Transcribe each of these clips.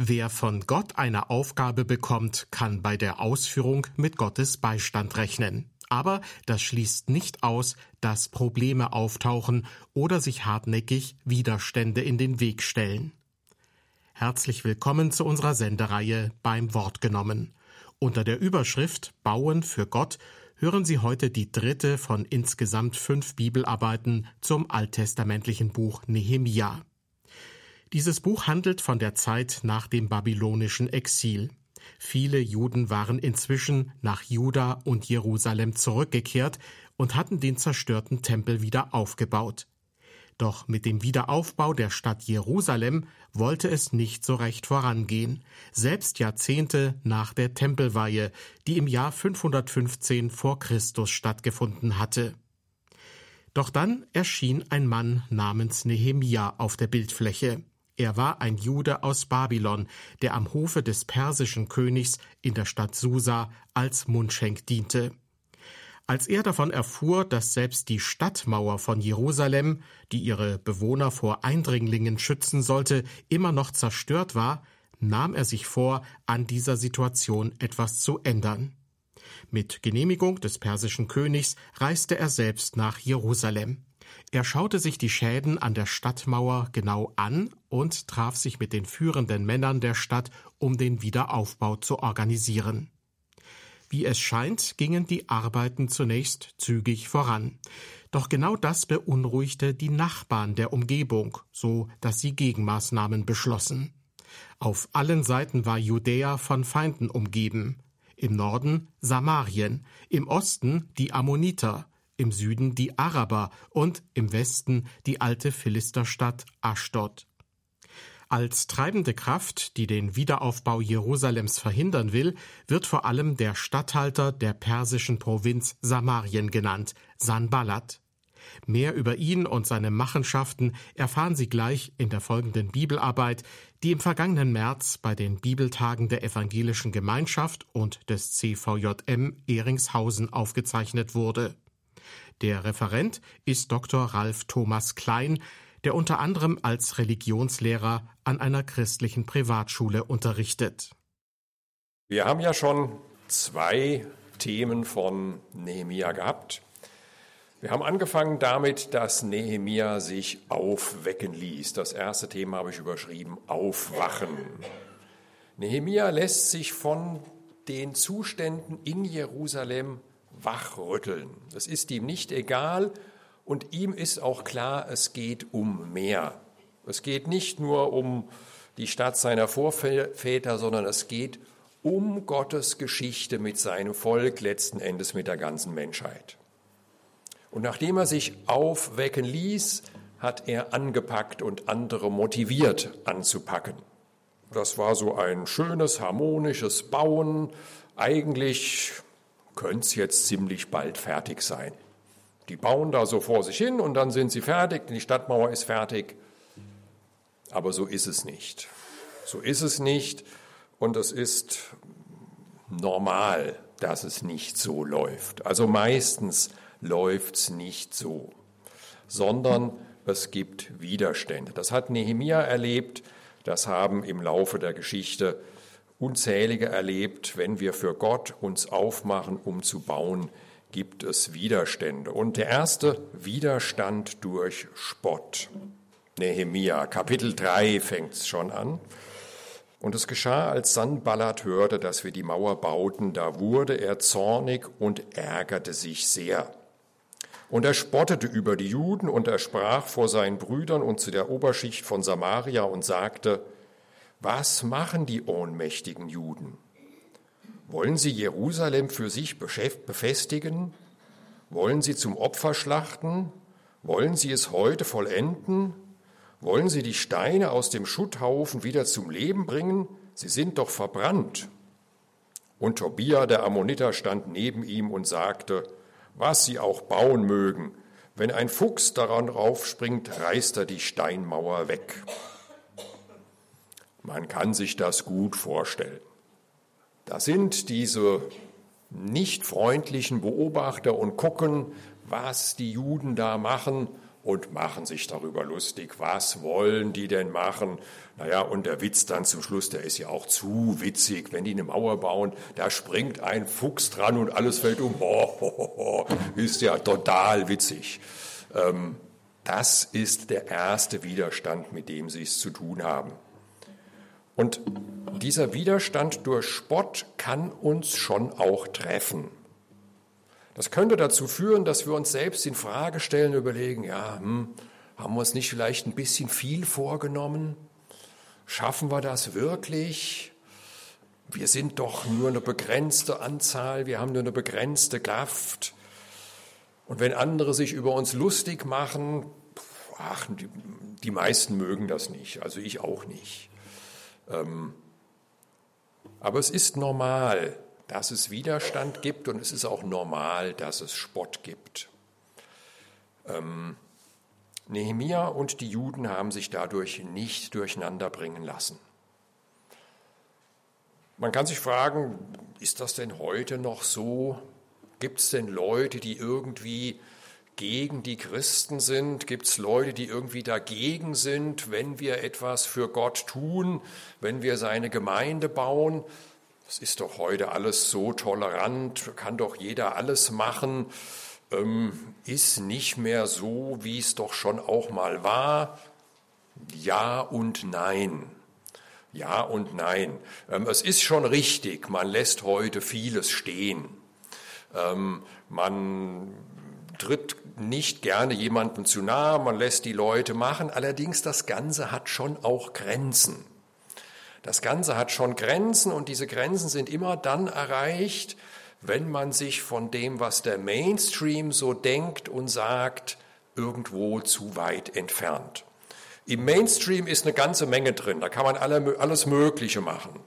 Wer von Gott eine Aufgabe bekommt, kann bei der Ausführung mit Gottes Beistand rechnen. Aber das schließt nicht aus, dass Probleme auftauchen oder sich hartnäckig Widerstände in den Weg stellen. Herzlich willkommen zu unserer Sendereihe beim Wort genommen. Unter der Überschrift Bauen für Gott hören Sie heute die dritte von insgesamt fünf Bibelarbeiten zum alttestamentlichen Buch Nehemia. Dieses Buch handelt von der Zeit nach dem babylonischen Exil. Viele Juden waren inzwischen nach Juda und Jerusalem zurückgekehrt und hatten den zerstörten Tempel wieder aufgebaut. Doch mit dem Wiederaufbau der Stadt Jerusalem wollte es nicht so recht vorangehen, selbst Jahrzehnte nach der Tempelweihe, die im Jahr 515 vor Christus stattgefunden hatte. Doch dann erschien ein Mann namens Nehemia auf der Bildfläche. Er war ein Jude aus Babylon, der am Hofe des persischen Königs in der Stadt Susa als Mundschenk diente. Als er davon erfuhr, dass selbst die Stadtmauer von Jerusalem, die ihre Bewohner vor Eindringlingen schützen sollte, immer noch zerstört war, nahm er sich vor, an dieser Situation etwas zu ändern. Mit Genehmigung des persischen Königs reiste er selbst nach Jerusalem. Er schaute sich die Schäden an der Stadtmauer genau an und traf sich mit den führenden Männern der Stadt, um den Wiederaufbau zu organisieren. Wie es scheint, gingen die Arbeiten zunächst zügig voran. Doch genau das beunruhigte die Nachbarn der Umgebung, so dass sie Gegenmaßnahmen beschlossen. Auf allen Seiten war Judäa von Feinden umgeben. Im Norden Samarien, im Osten die Ammoniter, im Süden die Araber und im Westen die alte Philisterstadt Aschdod. Als treibende Kraft, die den Wiederaufbau Jerusalems verhindern will, wird vor allem der Statthalter der persischen Provinz Samarien genannt, Sanballat. Mehr über ihn und seine Machenschaften erfahren Sie gleich in der folgenden Bibelarbeit, die im vergangenen März bei den Bibeltagen der Evangelischen Gemeinschaft und des CVJM Ehringshausen aufgezeichnet wurde. Der Referent ist Dr. Ralf Thomas Klein, der unter anderem als Religionslehrer an einer christlichen Privatschule unterrichtet. Wir haben ja schon zwei Themen von Nehemia gehabt. Wir haben angefangen damit, dass Nehemia sich aufwecken ließ. Das erste Thema habe ich überschrieben, Aufwachen. Nehemia lässt sich von den Zuständen in Jerusalem wachrütteln. Es ist ihm nicht egal und ihm ist auch klar, es geht um mehr. Es geht nicht nur um die Stadt seiner Vorväter, sondern es geht um Gottes Geschichte mit seinem Volk, letzten Endes mit der ganzen Menschheit. Und nachdem er sich aufwecken ließ, hat er angepackt und andere motiviert anzupacken. Das war so ein schönes, harmonisches Bauen. Eigentlich könnte es jetzt ziemlich bald fertig sein. Die bauen da so vor sich hin und dann sind sie fertig, die Stadtmauer ist fertig. Aber so ist es nicht. So ist es nicht und es ist normal, dass es nicht so läuft. Also meistens läuft es nicht so, sondern es gibt Widerstände. Das hat Nehemia erlebt, das haben im Laufe der Geschichte unzählige erlebt. Wenn wir für Gott uns aufmachen, um zu bauen, gibt es Widerstände. Und der erste Widerstand durch Spott. Nehemia, Kapitel 3 fängt es schon an. Und es geschah, als Sanballat hörte, dass wir die Mauer bauten, da wurde er zornig und ärgerte sich sehr. Und er spottete über die Juden und er sprach vor seinen Brüdern und zu der Oberschicht von Samaria und sagte, was machen die ohnmächtigen Juden? Wollen sie Jerusalem für sich befestigen? Wollen sie zum Opfer schlachten? Wollen sie es heute vollenden? Wollen sie die Steine aus dem Schutthaufen wieder zum Leben bringen? Sie sind doch verbrannt. Und Tobia, der Ammoniter, stand neben ihm und sagte, was sie auch bauen mögen, wenn ein Fuchs daran raufspringt, reißt er die Steinmauer weg. Man kann sich das gut vorstellen. Da sind diese nicht freundlichen Beobachter und gucken, was die Juden da machen und machen sich darüber lustig. Was wollen die denn machen? Naja, und der Witz dann zum Schluss, der ist ja auch zu witzig. Wenn die eine Mauer bauen, da springt ein Fuchs dran und alles fällt um. Ho, ho, ist ja total witzig. Ähm, das ist der erste Widerstand, mit dem sie es zu tun haben. Und dieser Widerstand durch Spott kann uns schon auch treffen. Das könnte dazu führen, dass wir uns selbst in Frage stellen, überlegen, ja, hm, haben wir uns nicht vielleicht ein bisschen viel vorgenommen? Schaffen wir das wirklich? Wir sind doch nur eine begrenzte Anzahl, wir haben nur eine begrenzte Kraft. Und wenn andere sich über uns lustig machen, ach, die, die meisten mögen das nicht, also ich auch nicht. Ähm, aber es ist normal, dass es Widerstand gibt und es ist auch normal, dass es Spott gibt. Ähm, Nehemia und die Juden haben sich dadurch nicht durcheinander bringen lassen. Man kann sich fragen, ist das denn heute noch so? Gibt es denn Leute, die irgendwie gegen die Christen sind? Gibt es Leute, die irgendwie dagegen sind, wenn wir etwas für Gott tun, wenn wir seine Gemeinde bauen? Das ist doch heute alles so tolerant, kann doch jeder alles machen, ähm, ist nicht mehr so, wie es doch schon auch mal war. Ja und nein. Ja und nein. Ähm, es ist schon richtig, man lässt heute vieles stehen. Ähm, man tritt nicht gerne jemandem zu nahe, man lässt die Leute machen. Allerdings, das Ganze hat schon auch Grenzen. Das Ganze hat schon Grenzen und diese Grenzen sind immer dann erreicht, wenn man sich von dem, was der Mainstream so denkt und sagt, irgendwo zu weit entfernt. Im Mainstream ist eine ganze Menge drin, da kann man alles Mögliche machen.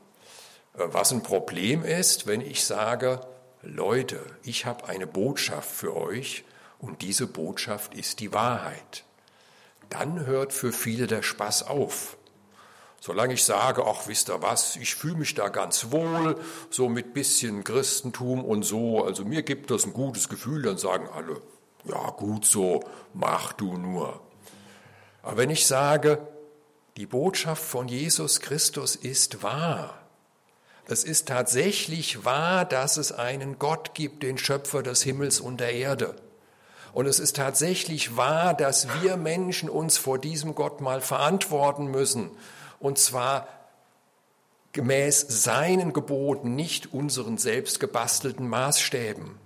Äh, was ein Problem ist, wenn ich sage, Leute, ich habe eine Botschaft für euch und diese Botschaft ist die Wahrheit. Dann hört für viele der Spaß auf. Solange ich sage, ach, wisst ihr was, ich fühle mich da ganz wohl, so mit bisschen Christentum und so, also mir gibt das ein gutes Gefühl, dann sagen alle, ja gut so, mach du nur. Aber wenn ich sage, die Botschaft von Jesus Christus ist wahr, es ist tatsächlich wahr, dass es einen Gott gibt, den Schöpfer des Himmels und der Erde. Und es ist tatsächlich wahr, dass wir Menschen uns vor diesem Gott mal verantworten müssen und zwar gemäß seinen Geboten, nicht unseren selbst gebastelten Maßstäben.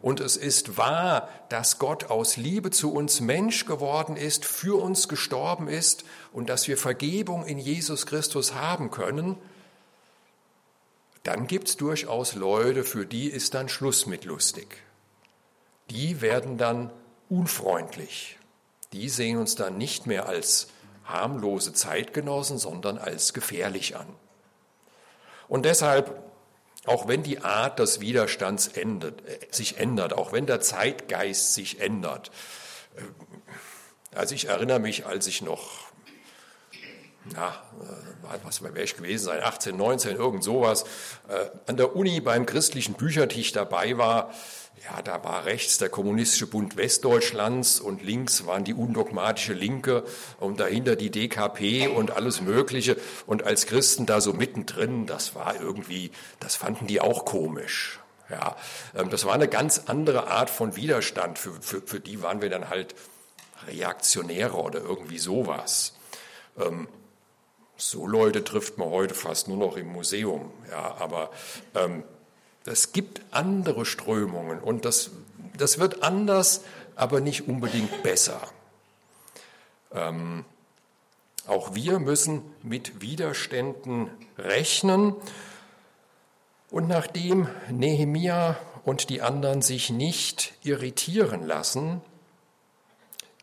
Und es ist wahr, dass Gott aus Liebe zu uns Mensch geworden ist, für uns gestorben ist und dass wir Vergebung in Jesus Christus haben können. Dann gibt es durchaus Leute, für die ist dann Schluss mit lustig. Die werden dann unfreundlich. Die sehen uns dann nicht mehr als harmlose Zeitgenossen, sondern als gefährlich an. Und deshalb, auch wenn die Art des Widerstands ändert, äh, sich ändert, auch wenn der Zeitgeist sich ändert, äh, also ich erinnere mich, als ich noch, na, äh, was wäre ich gewesen sein, 18, 19, irgend sowas, an der Uni beim christlichen Büchertisch dabei war, ja, da war rechts der Kommunistische Bund Westdeutschlands und links waren die undogmatische Linke und dahinter die DKP und alles Mögliche. Und als Christen da so mittendrin, das war irgendwie, das fanden die auch komisch. Ja, ähm, das war eine ganz andere Art von Widerstand. Für, für, für die waren wir dann halt Reaktionäre oder irgendwie sowas. Ähm, so Leute trifft man heute fast nur noch im Museum. Ja, aber ähm, es gibt andere Strömungen und das, das wird anders, aber nicht unbedingt besser. Ähm, auch wir müssen mit Widerständen rechnen. Und nachdem Nehemia und die anderen sich nicht irritieren lassen,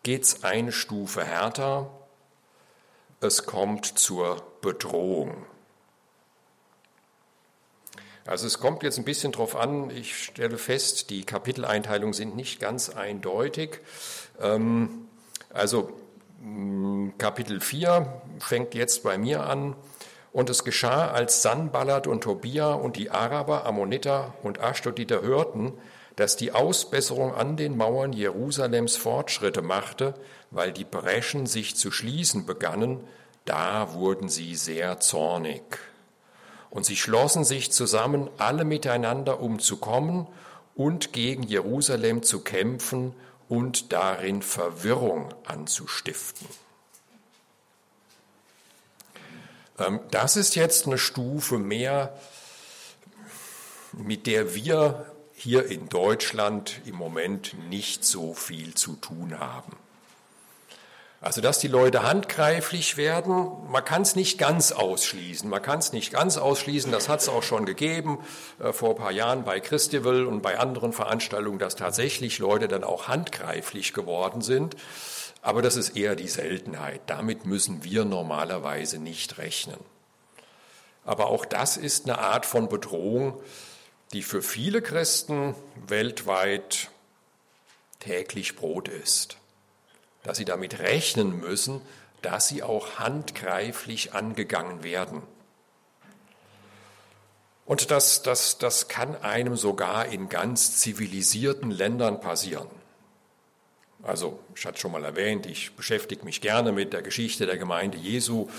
geht es eine Stufe härter. Es kommt zur Bedrohung. Also es kommt jetzt ein bisschen drauf an, ich stelle fest, die Kapiteleinteilungen sind nicht ganz eindeutig. Ähm, also mm, Kapitel 4 fängt jetzt bei mir an. Und es geschah, als Sanballat und Tobia und die Araber, Ammoniter und Ashdoditer hörten, dass die Ausbesserung an den Mauern Jerusalems Fortschritte machte, weil die Breschen sich zu schließen begannen, da wurden sie sehr zornig. Und sie schlossen sich zusammen, alle miteinander umzukommen und gegen Jerusalem zu kämpfen und darin Verwirrung anzustiften. Ähm, das ist jetzt eine Stufe mehr, mit der wir hier in Deutschland im Moment nicht so viel zu tun haben. Also, dass die Leute handgreiflich werden, man kann es nicht ganz ausschließen. Man kann es nicht ganz ausschließen, das hat es auch schon gegeben äh, vor ein paar Jahren bei Christival und bei anderen Veranstaltungen, dass tatsächlich Leute dann auch handgreiflich geworden sind. Aber das ist eher die Seltenheit. Damit müssen wir normalerweise nicht rechnen. Aber auch das ist eine Art von Bedrohung, die für viele Christen weltweit täglich Brot ist dass sie damit rechnen müssen, dass sie auch handgreiflich angegangen werden. Und das, das, das kann einem sogar in ganz zivilisierten Ländern passieren. Also, ich hatte schon mal erwähnt, ich beschäftige mich gerne mit der Geschichte der Gemeinde Jesu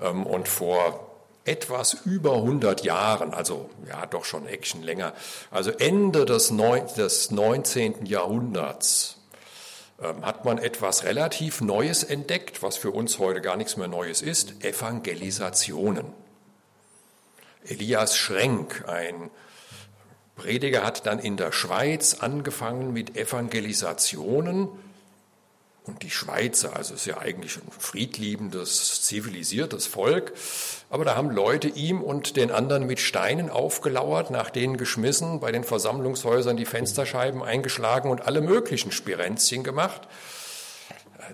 ähm, und vor etwas über 100 Jahren, also ja doch schon Action länger, also Ende des, Neun, des 19. Jahrhunderts, hat man etwas relativ Neues entdeckt, was für uns heute gar nichts mehr Neues ist, Evangelisationen. Elias Schrenk, ein Prediger, hat dann in der Schweiz angefangen mit Evangelisationen und die Schweizer, also ist ja eigentlich ein friedliebendes, zivilisiertes Volk, aber da haben Leute ihm und den anderen mit Steinen aufgelauert, nach denen geschmissen, bei den Versammlungshäusern die Fensterscheiben eingeschlagen und alle möglichen Spirenzchen gemacht.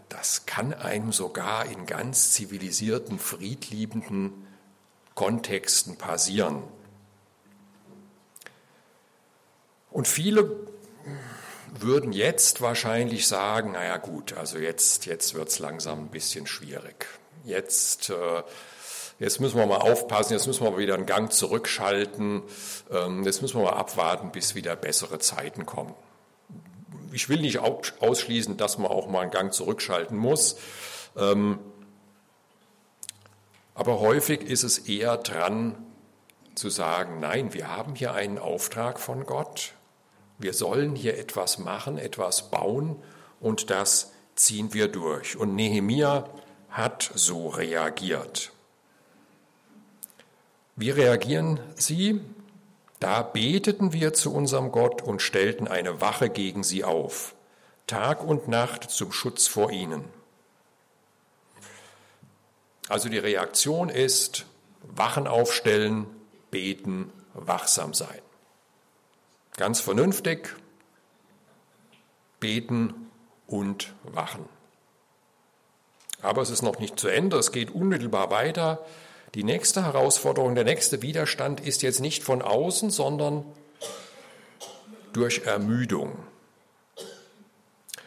Das kann einem sogar in ganz zivilisierten, friedliebenden Kontexten passieren. Und viele würden jetzt wahrscheinlich sagen, naja gut, also jetzt, jetzt wird es langsam ein bisschen schwierig. Jetzt, äh, jetzt müssen wir mal aufpassen, jetzt müssen wir wieder einen Gang zurückschalten, ähm, jetzt müssen wir mal abwarten, bis wieder bessere Zeiten kommen. Ich will nicht ausschließen, dass man auch mal einen Gang zurückschalten muss. Ähm, aber häufig ist es eher dran zu sagen, nein, wir haben hier einen Auftrag von Gott wir sollen hier etwas machen, etwas bauen und das ziehen wir durch. Und Nehemia hat so reagiert. Wie reagieren sie? Da beteten wir zu unserem Gott und stellten eine Wache gegen sie auf, Tag und Nacht zum Schutz vor ihnen. Also die Reaktion ist Wachen aufstellen, beten, wachsam sein. Ganz vernünftig beten und wachen. Aber es ist noch nicht zu Ende, es geht unmittelbar weiter. Die nächste Herausforderung, der nächste Widerstand ist jetzt nicht von außen, sondern durch Ermüdung.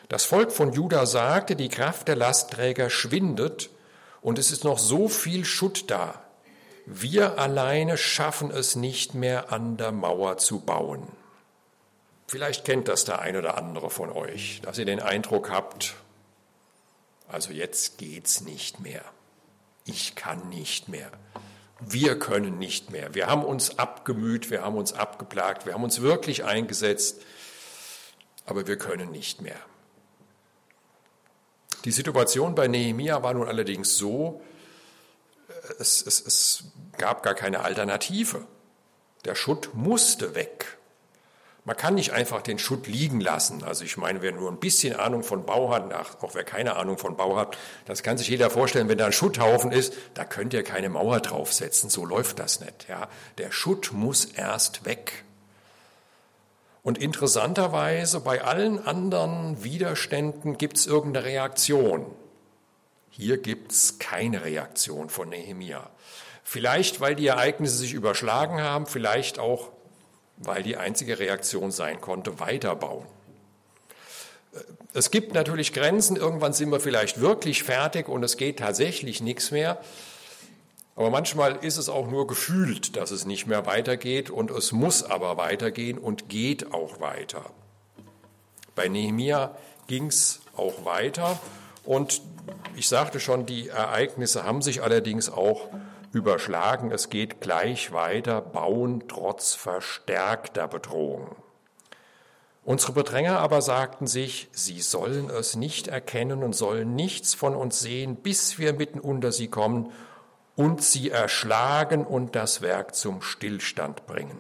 Das Volk von Juda sagte, die Kraft der Lastträger schwindet und es ist noch so viel Schutt da. Wir alleine schaffen es nicht mehr an der Mauer zu bauen. Vielleicht kennt das der ein oder andere von euch, dass ihr den Eindruck habt, also jetzt geht's nicht mehr. Ich kann nicht mehr. Wir können nicht mehr. Wir haben uns abgemüht, wir haben uns abgeplagt, wir haben uns wirklich eingesetzt, aber wir können nicht mehr. Die Situation bei Nehemia war nun allerdings so, es, es, es gab gar keine Alternative. Der Schutt musste weg. Man kann nicht einfach den Schutt liegen lassen. Also ich meine, wer nur ein bisschen Ahnung von Bau hat, auch wer keine Ahnung von Bau hat, das kann sich jeder vorstellen, wenn da ein Schutthaufen ist, da könnt ihr keine Mauer draufsetzen. So läuft das nicht. Ja. Der Schutt muss erst weg. Und interessanterweise, bei allen anderen Widerständen gibt es irgendeine Reaktion. Hier gibt es keine Reaktion von Nehemia. Vielleicht, weil die Ereignisse sich überschlagen haben, vielleicht auch, weil die einzige Reaktion sein konnte, weiterbauen. Es gibt natürlich Grenzen, irgendwann sind wir vielleicht wirklich fertig und es geht tatsächlich nichts mehr. Aber manchmal ist es auch nur gefühlt, dass es nicht mehr weitergeht und es muss aber weitergehen und geht auch weiter. Bei Nehemia ging es auch weiter und ich sagte schon, die Ereignisse haben sich allerdings auch überschlagen. Es geht gleich weiter, bauen trotz verstärkter Bedrohung. Unsere Bedränger aber sagten sich, sie sollen es nicht erkennen und sollen nichts von uns sehen, bis wir mitten unter sie kommen und sie erschlagen und das Werk zum Stillstand bringen.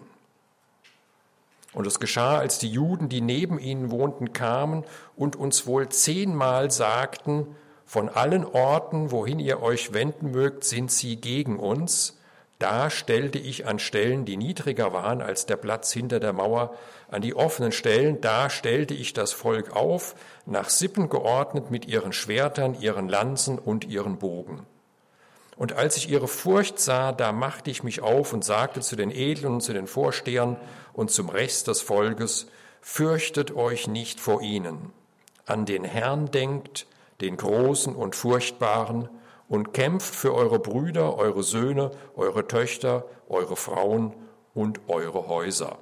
Und es geschah, als die Juden, die neben ihnen wohnten, kamen und uns wohl zehnmal sagten, von allen Orten, wohin ihr euch wenden mögt, sind sie gegen uns, da stellte ich an Stellen, die niedriger waren als der Platz hinter der Mauer, an die offenen Stellen, da stellte ich das Volk auf, nach Sippen geordnet mit ihren Schwertern, ihren Lanzen und ihren Bogen. Und als ich ihre Furcht sah, da machte ich mich auf und sagte zu den Edlen und zu den Vorstehern und zum Rest des Volkes, fürchtet euch nicht vor ihnen. An den Herrn denkt, den Großen und Furchtbaren, und kämpft für eure Brüder, eure Söhne, eure Töchter, eure Frauen und eure Häuser.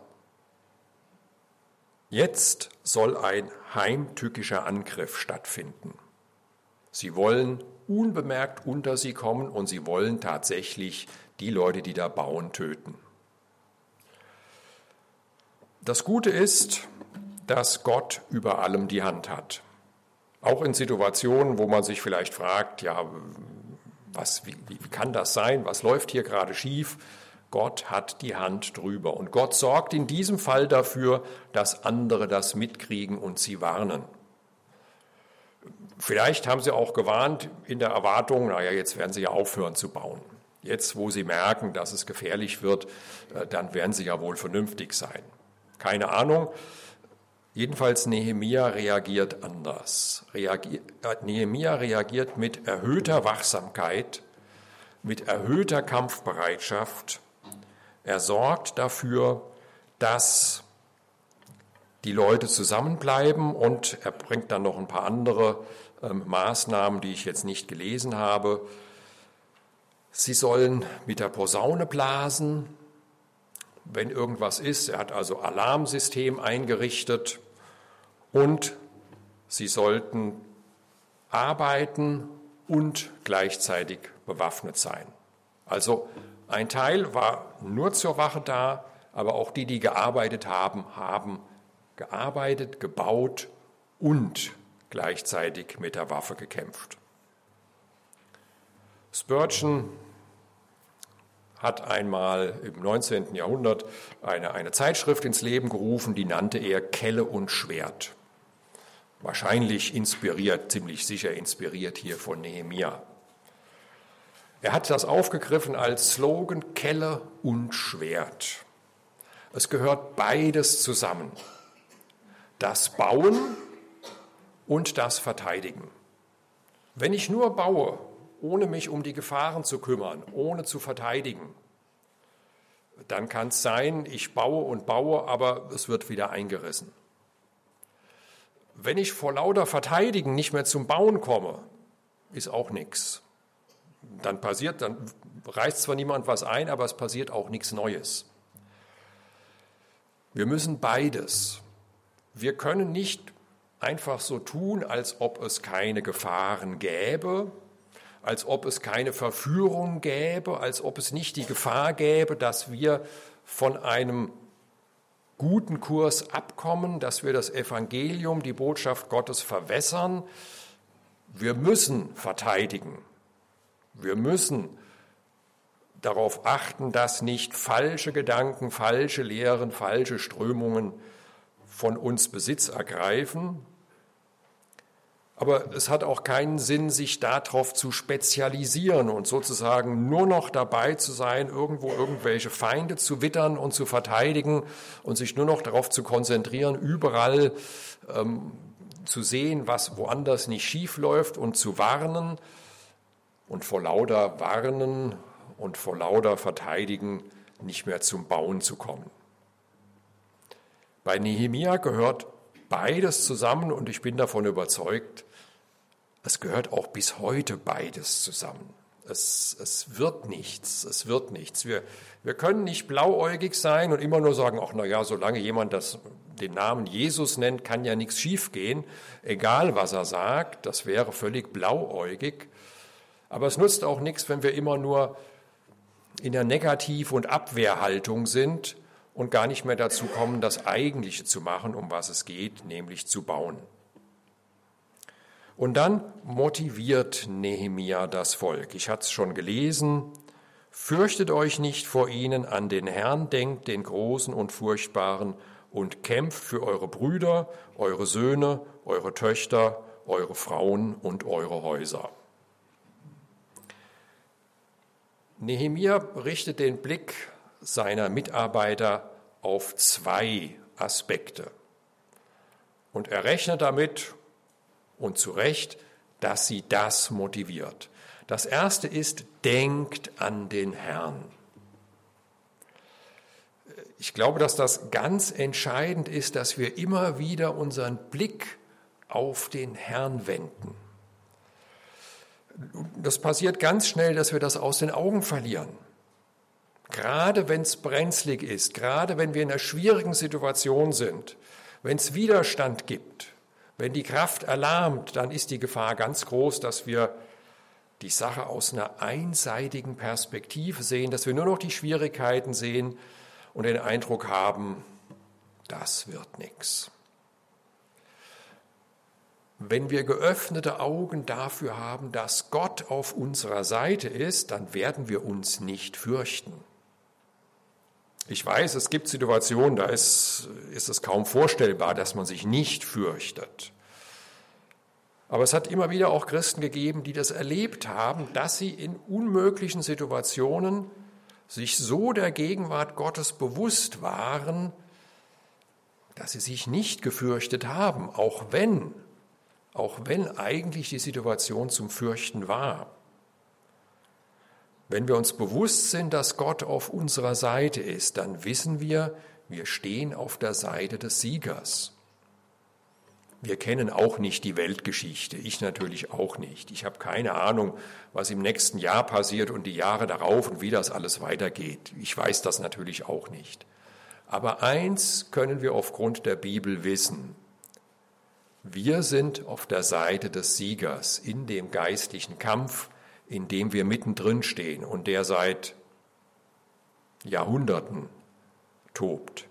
Jetzt soll ein heimtückischer Angriff stattfinden. Sie wollen unbemerkt unter sie kommen und sie wollen tatsächlich die Leute, die da bauen, töten. Das Gute ist, dass Gott über allem die Hand hat. Auch in Situationen, wo man sich vielleicht fragt, ja, was, wie, wie kann das sein? Was läuft hier gerade schief? Gott hat die Hand drüber. Und Gott sorgt in diesem Fall dafür, dass andere das mitkriegen und sie warnen. Vielleicht haben sie auch gewarnt in der Erwartung, naja, jetzt werden sie ja aufhören zu bauen. Jetzt, wo sie merken, dass es gefährlich wird, äh, dann werden sie ja wohl vernünftig sein. Keine Ahnung. Jedenfalls Nehemia reagiert anders. Reagier, äh, Nehemia reagiert mit erhöhter Wachsamkeit, mit erhöhter Kampfbereitschaft. Er sorgt dafür, dass die Leute zusammenbleiben und er bringt dann noch ein paar andere ähm, Maßnahmen, die ich jetzt nicht gelesen habe. Sie sollen mit der Posaune blasen, wenn irgendwas ist. Er hat also Alarmsystem eingerichtet und sie sollten arbeiten und gleichzeitig bewaffnet sein. Also ein Teil war nur zur Wache da, aber auch die, die gearbeitet haben, haben gearbeitet, gebaut und gleichzeitig mit der Waffe gekämpft. Spurgeon hat einmal im 19. Jahrhundert eine, eine Zeitschrift ins Leben gerufen, die nannte er Kelle und Schwert. Wahrscheinlich inspiriert, ziemlich sicher inspiriert hier von Nehemia. Er hat das aufgegriffen als Slogan Kelle und Schwert. Es gehört beides zusammen. Das Bauen und das Verteidigen. Wenn ich nur baue, ohne mich um die Gefahren zu kümmern, ohne zu verteidigen, dann kann es sein, ich baue und baue, aber es wird wieder eingerissen. Wenn ich vor lauter Verteidigen nicht mehr zum Bauen komme, ist auch nichts. Dann passiert, dann reißt zwar niemand was ein, aber es passiert auch nichts Neues. Wir müssen beides. Wir können nicht einfach so tun, als ob es keine Gefahren gäbe, als ob es keine Verführung gäbe, als ob es nicht die Gefahr gäbe, dass wir von einem guten Kurs abkommen, dass wir das Evangelium, die Botschaft Gottes verwässern. Wir müssen verteidigen. Wir müssen darauf achten, dass nicht falsche Gedanken, falsche Lehren, falsche Strömungen von uns Besitz ergreifen, aber es hat auch keinen Sinn, sich darauf zu spezialisieren und sozusagen nur noch dabei zu sein, irgendwo irgendwelche Feinde zu wittern und zu verteidigen und sich nur noch darauf zu konzentrieren, überall ähm, zu sehen, was woanders nicht schief läuft und zu warnen und vor lauter Warnen und vor lauter Verteidigen nicht mehr zum Bauen zu kommen. Bei Nehemia gehört beides zusammen und ich bin davon überzeugt, es gehört auch bis heute beides zusammen. Es, es wird nichts, es wird nichts. Wir, wir können nicht blauäugig sein und immer nur sagen, ach na ja, solange jemand das, den Namen Jesus nennt, kann ja nichts schiefgehen, egal was er sagt, das wäre völlig blauäugig. Aber es nutzt auch nichts, wenn wir immer nur in der Negativ- und Abwehrhaltung sind und gar nicht mehr dazu kommen, das Eigentliche zu machen, um was es geht, nämlich zu bauen. Und dann motiviert Nehemia das Volk. Ich hatte es schon gelesen. Fürchtet euch nicht vor ihnen, an den Herrn denkt, den Großen und Furchtbaren, und kämpft für eure Brüder, eure Söhne, eure Töchter, eure Frauen und eure Häuser. Nehemia richtet den Blick seiner Mitarbeiter auf zwei Aspekte. Und er rechnet damit, und zu Recht, dass sie das motiviert. Das erste ist, denkt an den Herrn. Ich glaube, dass das ganz entscheidend ist, dass wir immer wieder unseren Blick auf den Herrn wenden. Das passiert ganz schnell, dass wir das aus den Augen verlieren. Gerade wenn es brenzlig ist, gerade wenn wir in einer schwierigen Situation sind, wenn es Widerstand gibt, wenn die Kraft erlahmt, dann ist die Gefahr ganz groß, dass wir die Sache aus einer einseitigen Perspektive sehen, dass wir nur noch die Schwierigkeiten sehen und den Eindruck haben, das wird nichts. Wenn wir geöffnete Augen dafür haben, dass Gott auf unserer Seite ist, dann werden wir uns nicht fürchten. Ich weiß, es gibt Situationen, da ist, ist es kaum vorstellbar, dass man sich nicht fürchtet. Aber es hat immer wieder auch Christen gegeben, die das erlebt haben, dass sie in unmöglichen Situationen sich so der Gegenwart Gottes bewusst waren, dass sie sich nicht gefürchtet haben, auch wenn, auch wenn eigentlich die Situation zum Fürchten war. Wenn wir uns bewusst sind, dass Gott auf unserer Seite ist, dann wissen wir, wir stehen auf der Seite des Siegers. Wir kennen auch nicht die Weltgeschichte, ich natürlich auch nicht. Ich habe keine Ahnung, was im nächsten Jahr passiert und die Jahre darauf und wie das alles weitergeht. Ich weiß das natürlich auch nicht. Aber eins können wir aufgrund der Bibel wissen. Wir sind auf der Seite des Siegers in dem geistlichen Kampf, in dem wir mittendrin stehen und der seit Jahrhunderten tobt.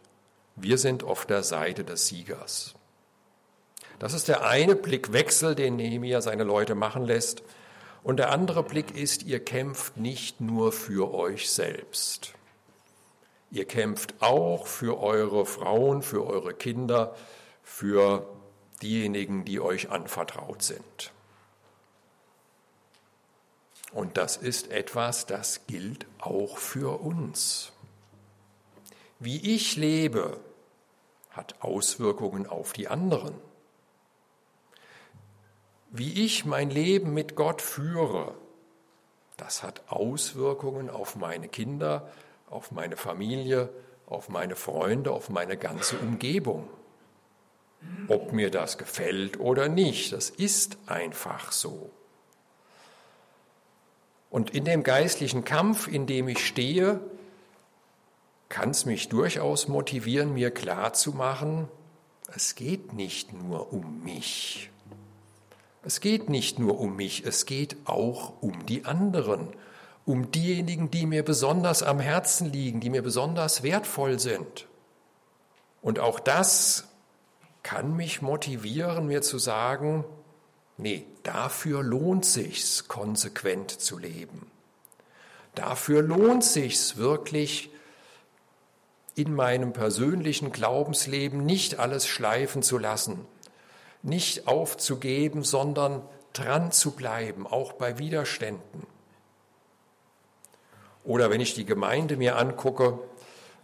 Wir sind auf der Seite des Siegers. Das ist der eine Blickwechsel, den Nehemiah seine Leute machen lässt. Und der andere Blick ist, ihr kämpft nicht nur für euch selbst. Ihr kämpft auch für eure Frauen, für eure Kinder, für diejenigen, die euch anvertraut sind. Und das ist etwas, das gilt auch für uns. Wie ich lebe, hat Auswirkungen auf die anderen. Wie ich mein Leben mit Gott führe, das hat Auswirkungen auf meine Kinder, auf meine Familie, auf meine Freunde, auf meine ganze Umgebung. Ob mir das gefällt oder nicht, das ist einfach so. Und in dem geistlichen Kampf, in dem ich stehe, kann es mich durchaus motivieren, mir klarzumachen, es geht nicht nur um mich. Es geht nicht nur um mich, es geht auch um die anderen, um diejenigen, die mir besonders am Herzen liegen, die mir besonders wertvoll sind. Und auch das kann mich motivieren, mir zu sagen, Nee, dafür lohnt sich's, konsequent zu leben. Dafür lohnt sich's wirklich, in meinem persönlichen Glaubensleben nicht alles schleifen zu lassen, nicht aufzugeben, sondern dran zu bleiben, auch bei Widerständen. Oder wenn ich die Gemeinde mir angucke,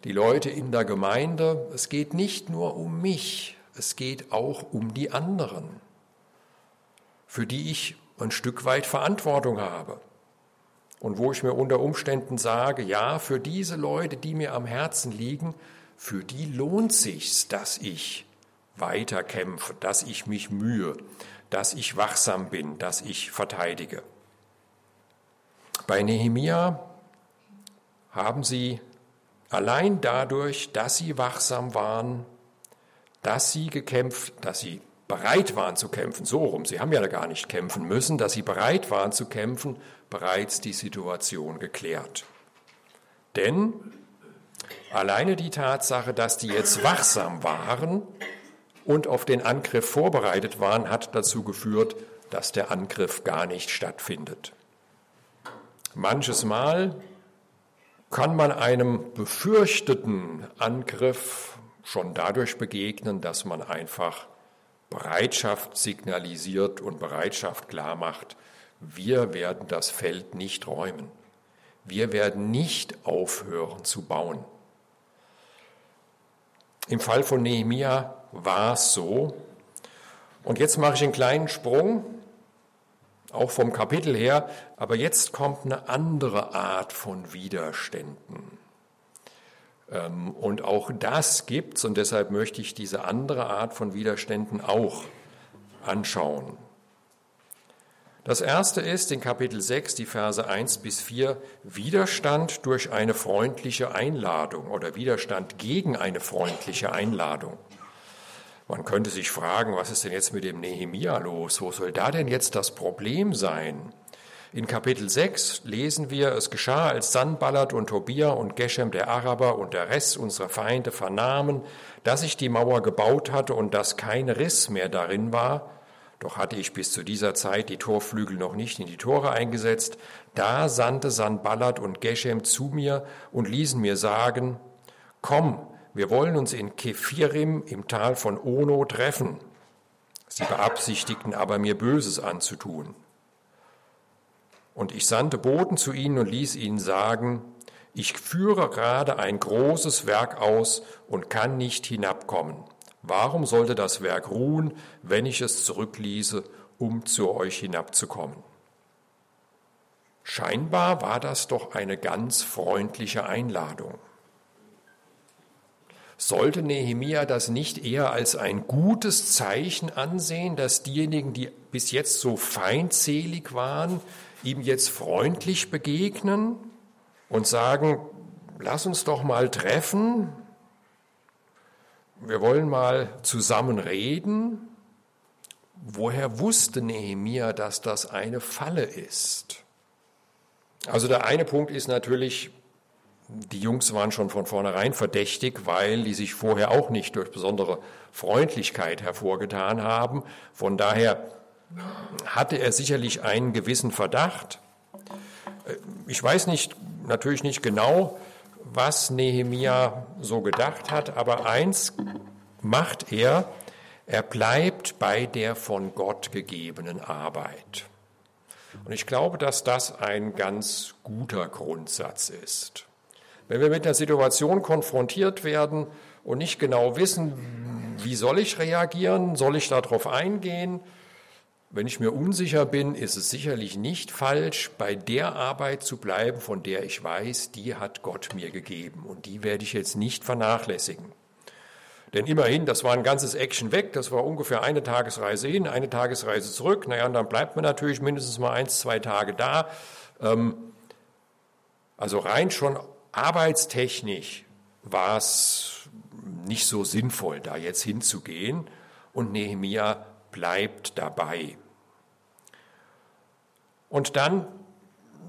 die Leute in der Gemeinde, es geht nicht nur um mich, es geht auch um die anderen für die ich ein Stück weit Verantwortung habe. Und wo ich mir unter Umständen sage, ja, für diese Leute, die mir am Herzen liegen, für die lohnt sich's, dass ich weiter kämpfe, dass ich mich mühe, dass ich wachsam bin, dass ich verteidige. Bei Nehemia haben sie allein dadurch, dass sie wachsam waren, dass sie gekämpft, dass sie bereit waren zu kämpfen, so rum, sie haben ja gar nicht kämpfen müssen, dass sie bereit waren zu kämpfen, bereits die Situation geklärt. Denn alleine die Tatsache, dass die jetzt wachsam waren und auf den Angriff vorbereitet waren, hat dazu geführt, dass der Angriff gar nicht stattfindet. Manches Mal kann man einem befürchteten Angriff schon dadurch begegnen, dass man einfach Bereitschaft signalisiert und Bereitschaft klar macht, wir werden das Feld nicht räumen. Wir werden nicht aufhören zu bauen. Im Fall von Nehemia war es so. Und jetzt mache ich einen kleinen Sprung, auch vom Kapitel her, aber jetzt kommt eine andere Art von Widerständen. Ähm, und auch das gibt's und deshalb möchte ich diese andere Art von Widerständen auch anschauen. Das erste ist in Kapitel 6, die Verse 1 bis 4, Widerstand durch eine freundliche Einladung oder Widerstand gegen eine freundliche Einladung. Man könnte sich fragen, was ist denn jetzt mit dem Nehemia los? Wo soll da denn jetzt das Problem sein? In Kapitel 6 lesen wir, es geschah, als Sanballat und Tobia und Geshem der Araber und der Rest unserer Feinde vernahmen, dass ich die Mauer gebaut hatte und dass kein Riss mehr darin war, doch hatte ich bis zu dieser Zeit die Torflügel noch nicht in die Tore eingesetzt, da sandte Sanballat und Geshem zu mir und ließen mir sagen, komm, wir wollen uns in Kephirim im Tal von Ono treffen. Sie beabsichtigten aber mir Böses anzutun. Und ich sandte Boten zu ihnen und ließ ihnen sagen, ich führe gerade ein großes Werk aus und kann nicht hinabkommen. Warum sollte das Werk ruhen, wenn ich es zurückließe, um zu euch hinabzukommen? Scheinbar war das doch eine ganz freundliche Einladung. Sollte Nehemia das nicht eher als ein gutes Zeichen ansehen, dass diejenigen, die bis jetzt so feindselig waren, ihm jetzt freundlich begegnen und sagen, lass uns doch mal treffen, wir wollen mal zusammen reden. Woher wusste Nehemia, dass das eine Falle ist? Also der eine Punkt ist natürlich, die Jungs waren schon von vornherein verdächtig, weil die sich vorher auch nicht durch besondere Freundlichkeit hervorgetan haben. Von daher hatte er sicherlich einen gewissen Verdacht. Ich weiß nicht, natürlich nicht genau, was Nehemia so gedacht hat, aber eins macht er, er bleibt bei der von Gott gegebenen Arbeit. Und ich glaube, dass das ein ganz guter Grundsatz ist. Wenn wir mit einer Situation konfrontiert werden und nicht genau wissen, wie soll ich reagieren, soll ich darauf eingehen, wenn ich mir unsicher bin, ist es sicherlich nicht falsch, bei der Arbeit zu bleiben, von der ich weiß, die hat Gott mir gegeben und die werde ich jetzt nicht vernachlässigen. Denn immerhin, das war ein ganzes Action weg, das war ungefähr eine Tagesreise hin, eine Tagesreise zurück. Naja, und dann bleibt man natürlich mindestens mal eins, zwei Tage da. Ähm, also rein schon arbeitstechnisch war es nicht so sinnvoll, da jetzt hinzugehen. Und Nehemia bleibt dabei. Und dann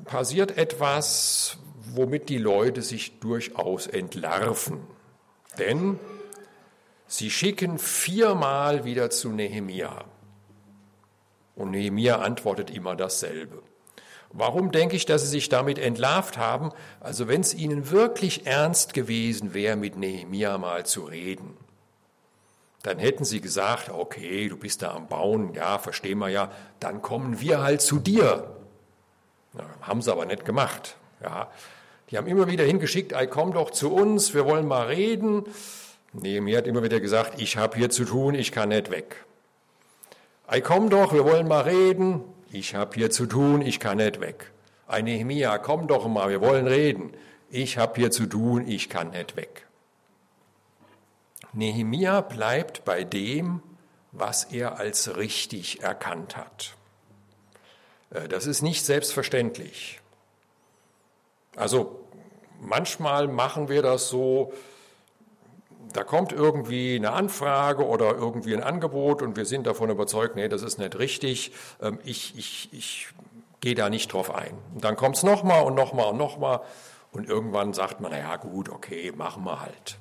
passiert etwas, womit die Leute sich durchaus entlarven. Denn sie schicken viermal wieder zu Nehemia. Und Nehemia antwortet immer dasselbe. Warum denke ich, dass sie sich damit entlarvt haben? Also wenn es ihnen wirklich ernst gewesen wäre, mit Nehemia mal zu reden, dann hätten sie gesagt, okay, du bist da am Bauen, ja, verstehen wir ja, dann kommen wir halt zu dir. Ja, haben sie aber nicht gemacht. Ja, die haben immer wieder hingeschickt, ey, komm doch zu uns, wir wollen mal reden. Nee, mir hat immer wieder gesagt, ich habe hier zu tun, ich kann nicht weg. Ey, komm doch, wir wollen mal reden, ich habe hier zu tun, ich kann nicht weg. Ey, Nehemia, komm doch mal, wir wollen reden. Ich habe hier zu tun, ich kann nicht weg. Nehemia bleibt bei dem, was er als richtig erkannt hat. Äh, das ist nicht selbstverständlich. Also manchmal machen wir das so, da kommt irgendwie eine Anfrage oder irgendwie ein Angebot und wir sind davon überzeugt, nee, das ist nicht richtig, ähm, ich, ich, ich gehe da nicht drauf ein. Und dann kommt es nochmal und nochmal und nochmal und irgendwann sagt man, naja gut, okay, machen wir halt.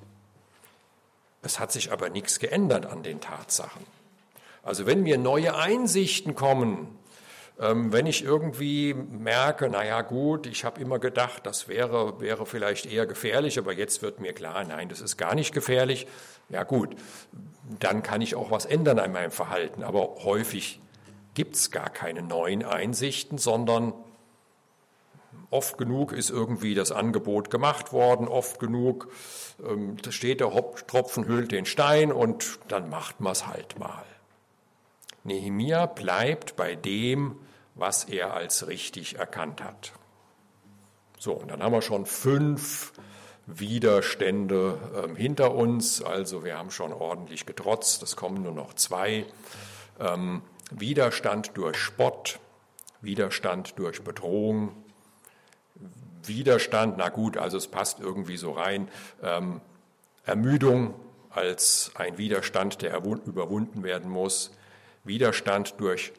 Es hat sich aber nichts geändert an den Tatsachen. Also wenn mir neue Einsichten kommen, wenn ich irgendwie merke, naja gut, ich habe immer gedacht, das wäre, wäre vielleicht eher gefährlich, aber jetzt wird mir klar, nein, das ist gar nicht gefährlich, ja gut, dann kann ich auch was ändern an meinem Verhalten. Aber häufig gibt es gar keine neuen Einsichten, sondern oft genug ist irgendwie das Angebot gemacht worden, oft genug ähm, steht der Tropfen hüllt den Stein und dann macht man es halt mal. Nehemia bleibt bei dem, was er als richtig erkannt hat. So, und dann haben wir schon fünf Widerstände ähm, hinter uns. Also wir haben schon ordentlich getrotzt. Es kommen nur noch zwei. Ähm, Widerstand durch Spott, Widerstand durch Bedrohung, Widerstand, na gut, also es passt irgendwie so rein, ähm, Ermüdung als ein Widerstand, der überwunden werden muss, Widerstand durch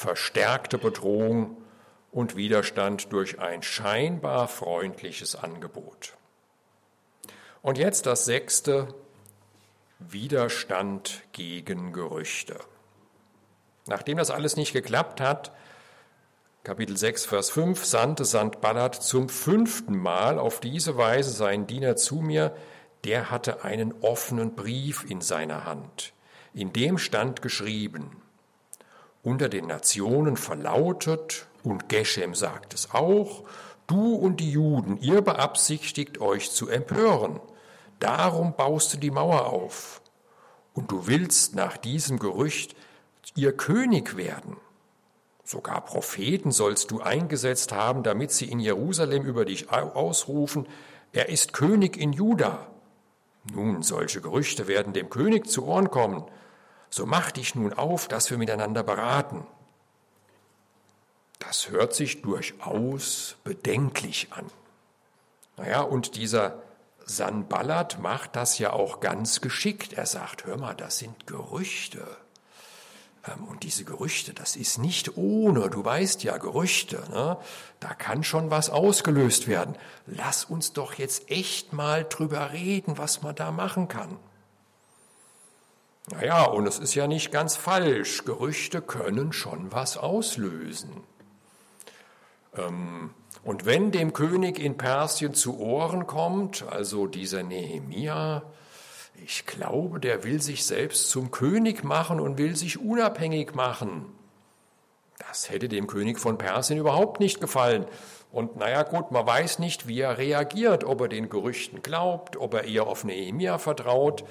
verstärkte Bedrohung und Widerstand durch ein scheinbar freundliches Angebot. Und jetzt das sechste, Widerstand gegen Gerüchte. Nachdem das alles nicht geklappt hat, Kapitel 6, Vers 5, sandte Sandballat zum fünften Mal auf diese Weise seinen Diener zu mir, der hatte einen offenen Brief in seiner Hand. In dem stand geschrieben, unter den Nationen verlautet, und Geshem sagt es auch, du und die Juden, ihr beabsichtigt euch zu empören. Darum baust du die Mauer auf. Und du willst nach diesem Gerücht ihr König werden. Sogar Propheten sollst du eingesetzt haben, damit sie in Jerusalem über dich ausrufen, er ist König in Juda. Nun, solche Gerüchte werden dem König zu Ohren kommen. So mach dich nun auf, dass wir miteinander beraten. Das hört sich durchaus bedenklich an. Naja, und dieser Sanballat macht das ja auch ganz geschickt. Er sagt, hör mal, das sind Gerüchte. Ähm, und diese Gerüchte, das ist nicht ohne, du weißt ja, Gerüchte, ne? da kann schon was ausgelöst werden. Lass uns doch jetzt echt mal drüber reden, was man da machen kann. Naja, und es ist ja nicht ganz falsch, Gerüchte können schon was auslösen. Ähm, und wenn dem König in Persien zu Ohren kommt, also dieser Nehemia, ich glaube, der will sich selbst zum König machen und will sich unabhängig machen. Das hätte dem König von Persien überhaupt nicht gefallen. Und naja gut, man weiß nicht, wie er reagiert, ob er den Gerüchten glaubt, ob er eher auf Nehemia vertraut.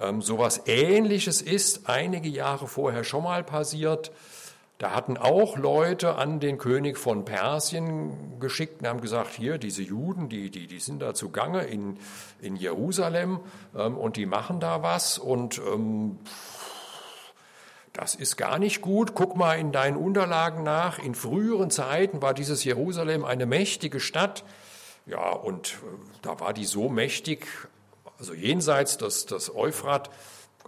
Ähm, sowas Ähnliches ist einige Jahre vorher schon mal passiert. Da hatten auch Leute an den König von Persien geschickt und haben gesagt, hier, diese Juden, die, die, die sind da zugange in, in Jerusalem ähm, und die machen da was und ähm, das ist gar nicht gut. Guck mal in deinen Unterlagen nach. In früheren Zeiten war dieses Jerusalem eine mächtige Stadt. Ja, und äh, da war die so mächtig, also jenseits des, des Euphrat,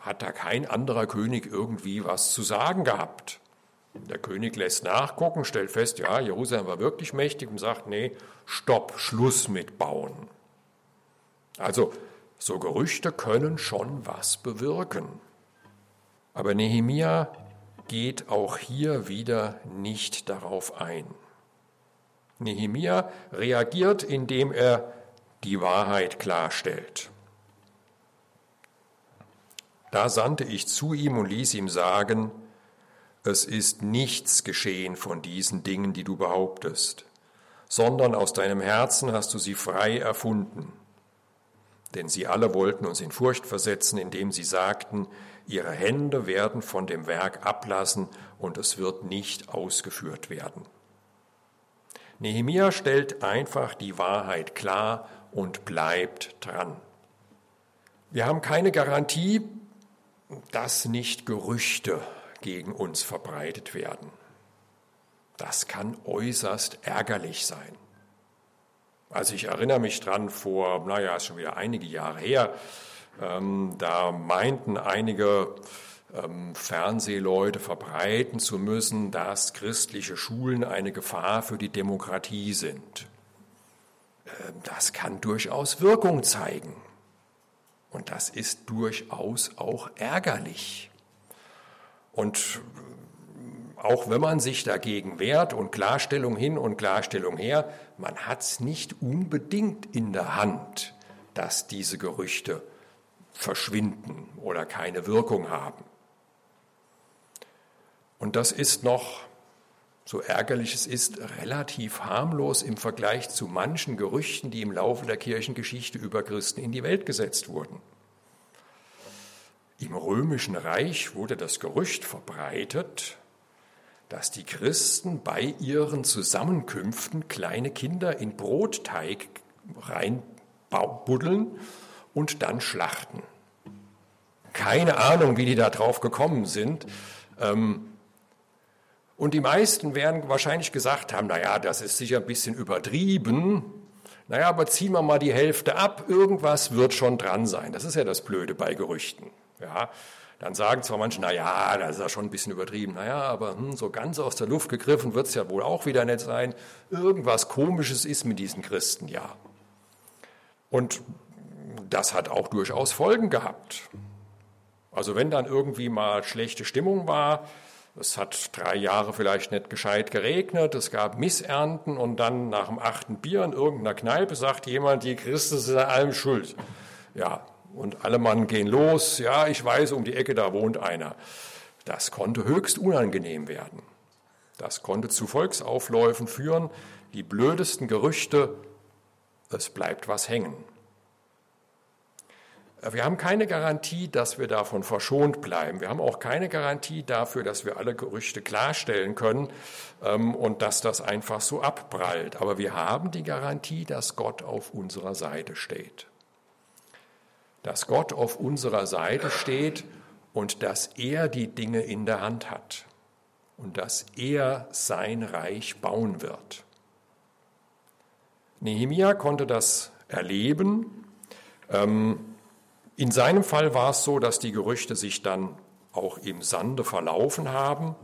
hat da kein anderer König irgendwie was zu sagen gehabt. Der König lässt nachgucken, stellt fest, ja, Jerusalem war wirklich mächtig und sagt, nee, stopp, Schluss mit Bauen. Also, so Gerüchte können schon was bewirken. Aber Nehemia geht auch hier wieder nicht darauf ein. Nehemia reagiert, indem er die Wahrheit klarstellt. Da sandte ich zu ihm und ließ ihm sagen, es ist nichts geschehen von diesen Dingen, die du behauptest, sondern aus deinem Herzen hast du sie frei erfunden. Denn sie alle wollten uns in Furcht versetzen, indem sie sagten, ihre Hände werden von dem Werk ablassen und es wird nicht ausgeführt werden. Nehemia stellt einfach die Wahrheit klar und bleibt dran. Wir haben keine Garantie, dass nicht Gerüchte gegen uns verbreitet werden. Das kann äußerst ärgerlich sein. Also ich erinnere mich dran vor, naja, ist schon wieder einige Jahre her, ähm, da meinten einige ähm, Fernsehleute verbreiten zu müssen, dass christliche Schulen eine Gefahr für die Demokratie sind. Ähm, das kann durchaus Wirkung zeigen. Und das ist durchaus auch ärgerlich. Und auch wenn man sich dagegen wehrt und Klarstellung hin und Klarstellung her, man hat es nicht unbedingt in der Hand, dass diese Gerüchte verschwinden oder keine Wirkung haben. Und das ist noch, so ärgerlich es ist, relativ harmlos im Vergleich zu manchen Gerüchten, die im Laufe der Kirchengeschichte über Christen in die Welt gesetzt wurden. Im römischen Reich wurde das Gerücht verbreitet, dass die Christen bei ihren Zusammenkünften kleine Kinder in Brotteig reinbuddeln und dann schlachten. Keine Ahnung, wie die da drauf gekommen sind. Ähm, und die meisten werden wahrscheinlich gesagt haben, naja, das ist sicher ein bisschen übertrieben. Naja, aber ziehen wir mal die Hälfte ab, irgendwas wird schon dran sein. Das ist ja das Blöde bei Gerüchten. Ja, dann sagen zwar manche, na ja, das ist ja schon ein bisschen übertrieben. Naja, aber hm, so ganz aus der Luft gegriffen wird es ja wohl auch wieder nicht sein. Irgendwas Komisches ist mit diesen Christen, ja. Und das hat auch durchaus Folgen gehabt. Also wenn dann irgendwie mal schlechte Stimmung war, es hat drei Jahre vielleicht nicht gescheit geregnet, es gab Missernten und dann nach dem achten Bier in irgendeiner Kneipe sagt jemand, die Christen sind an allem schuld. Ja, und alle Mann gehen los, ja, ich weiß, um die Ecke, da wohnt einer. Das konnte höchst unangenehm werden. Das konnte zu Volksaufläufen führen, die blödesten Gerüchte, es bleibt was hängen. Wir haben keine Garantie, dass wir davon verschont bleiben. Wir haben auch keine Garantie dafür, dass wir alle Gerüchte klarstellen können ähm, und dass das einfach so abprallt. Aber wir haben die Garantie, dass Gott auf unserer Seite steht dass Gott auf unserer Seite steht und dass er die Dinge in der Hand hat und dass er sein Reich bauen wird. Nehemia konnte das erleben. Ähm, in seinem Fall war es so, dass die Gerüchte sich dann auch im Sande verlaufen haben.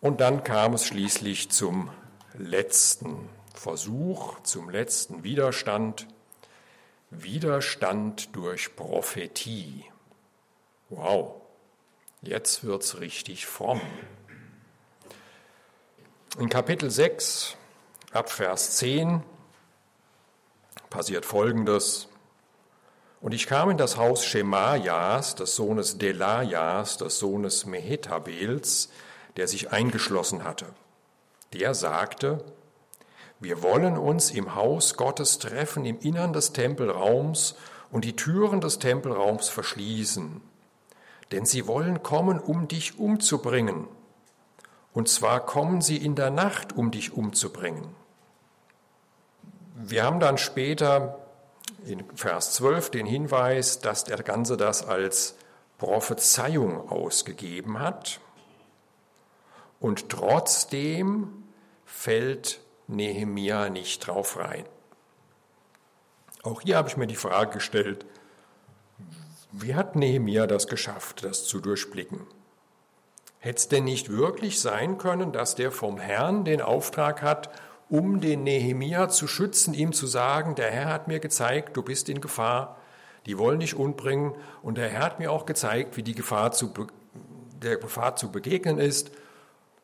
Und dann kam es schließlich zum letzten Versuch, zum letzten Widerstand. Widerstand durch Prophetie. Wow, jetzt wird's richtig fromm. In Kapitel 6, ab Vers 10, passiert Folgendes. Und ich kam in das Haus Schemajas, des Sohnes Delajas, des Sohnes Mehetabels, der sich eingeschlossen hatte. Der sagte, wir wollen uns im Haus Gottes treffen, im Innern des Tempelraums und die Türen des Tempelraums verschließen. Denn sie wollen kommen, um dich umzubringen. Und zwar kommen sie in der Nacht, um dich umzubringen. Wir haben dann später in Vers 12 den Hinweis, dass der Ganze das als Prophezeiung ausgegeben hat. Und trotzdem fällt Nehemia nicht drauf rein. Auch hier habe ich mir die Frage gestellt, wie hat Nehemia das geschafft, das zu durchblicken? Hätte es denn nicht wirklich sein können, dass der vom Herrn den Auftrag hat, um den Nehemia zu schützen, ihm zu sagen, der Herr hat mir gezeigt, du bist in Gefahr, die wollen dich umbringen und der Herr hat mir auch gezeigt, wie die Gefahr zu, der Gefahr zu begegnen ist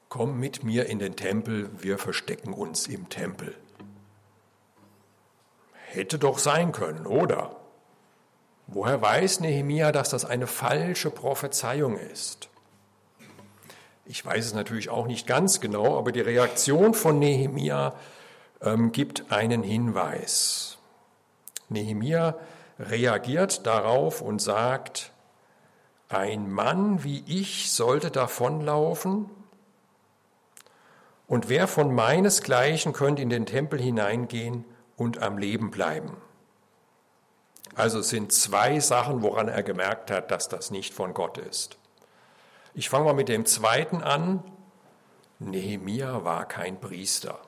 komm mit mir in den Tempel, wir verstecken uns im Tempel. Hätte doch sein können, oder? Woher weiß Nehemia, dass das eine falsche Prophezeiung ist? Ich weiß es natürlich auch nicht ganz genau, aber die Reaktion von Nehemia ähm, gibt einen Hinweis. Nehemia reagiert darauf und sagt, ein Mann wie ich sollte davonlaufen und wer von meinesgleichen könnte in den Tempel hineingehen und am Leben bleiben? Also es sind zwei Sachen, woran er gemerkt hat, dass das nicht von Gott ist. Ich fange mal mit dem zweiten an. Nehemia war kein Priester.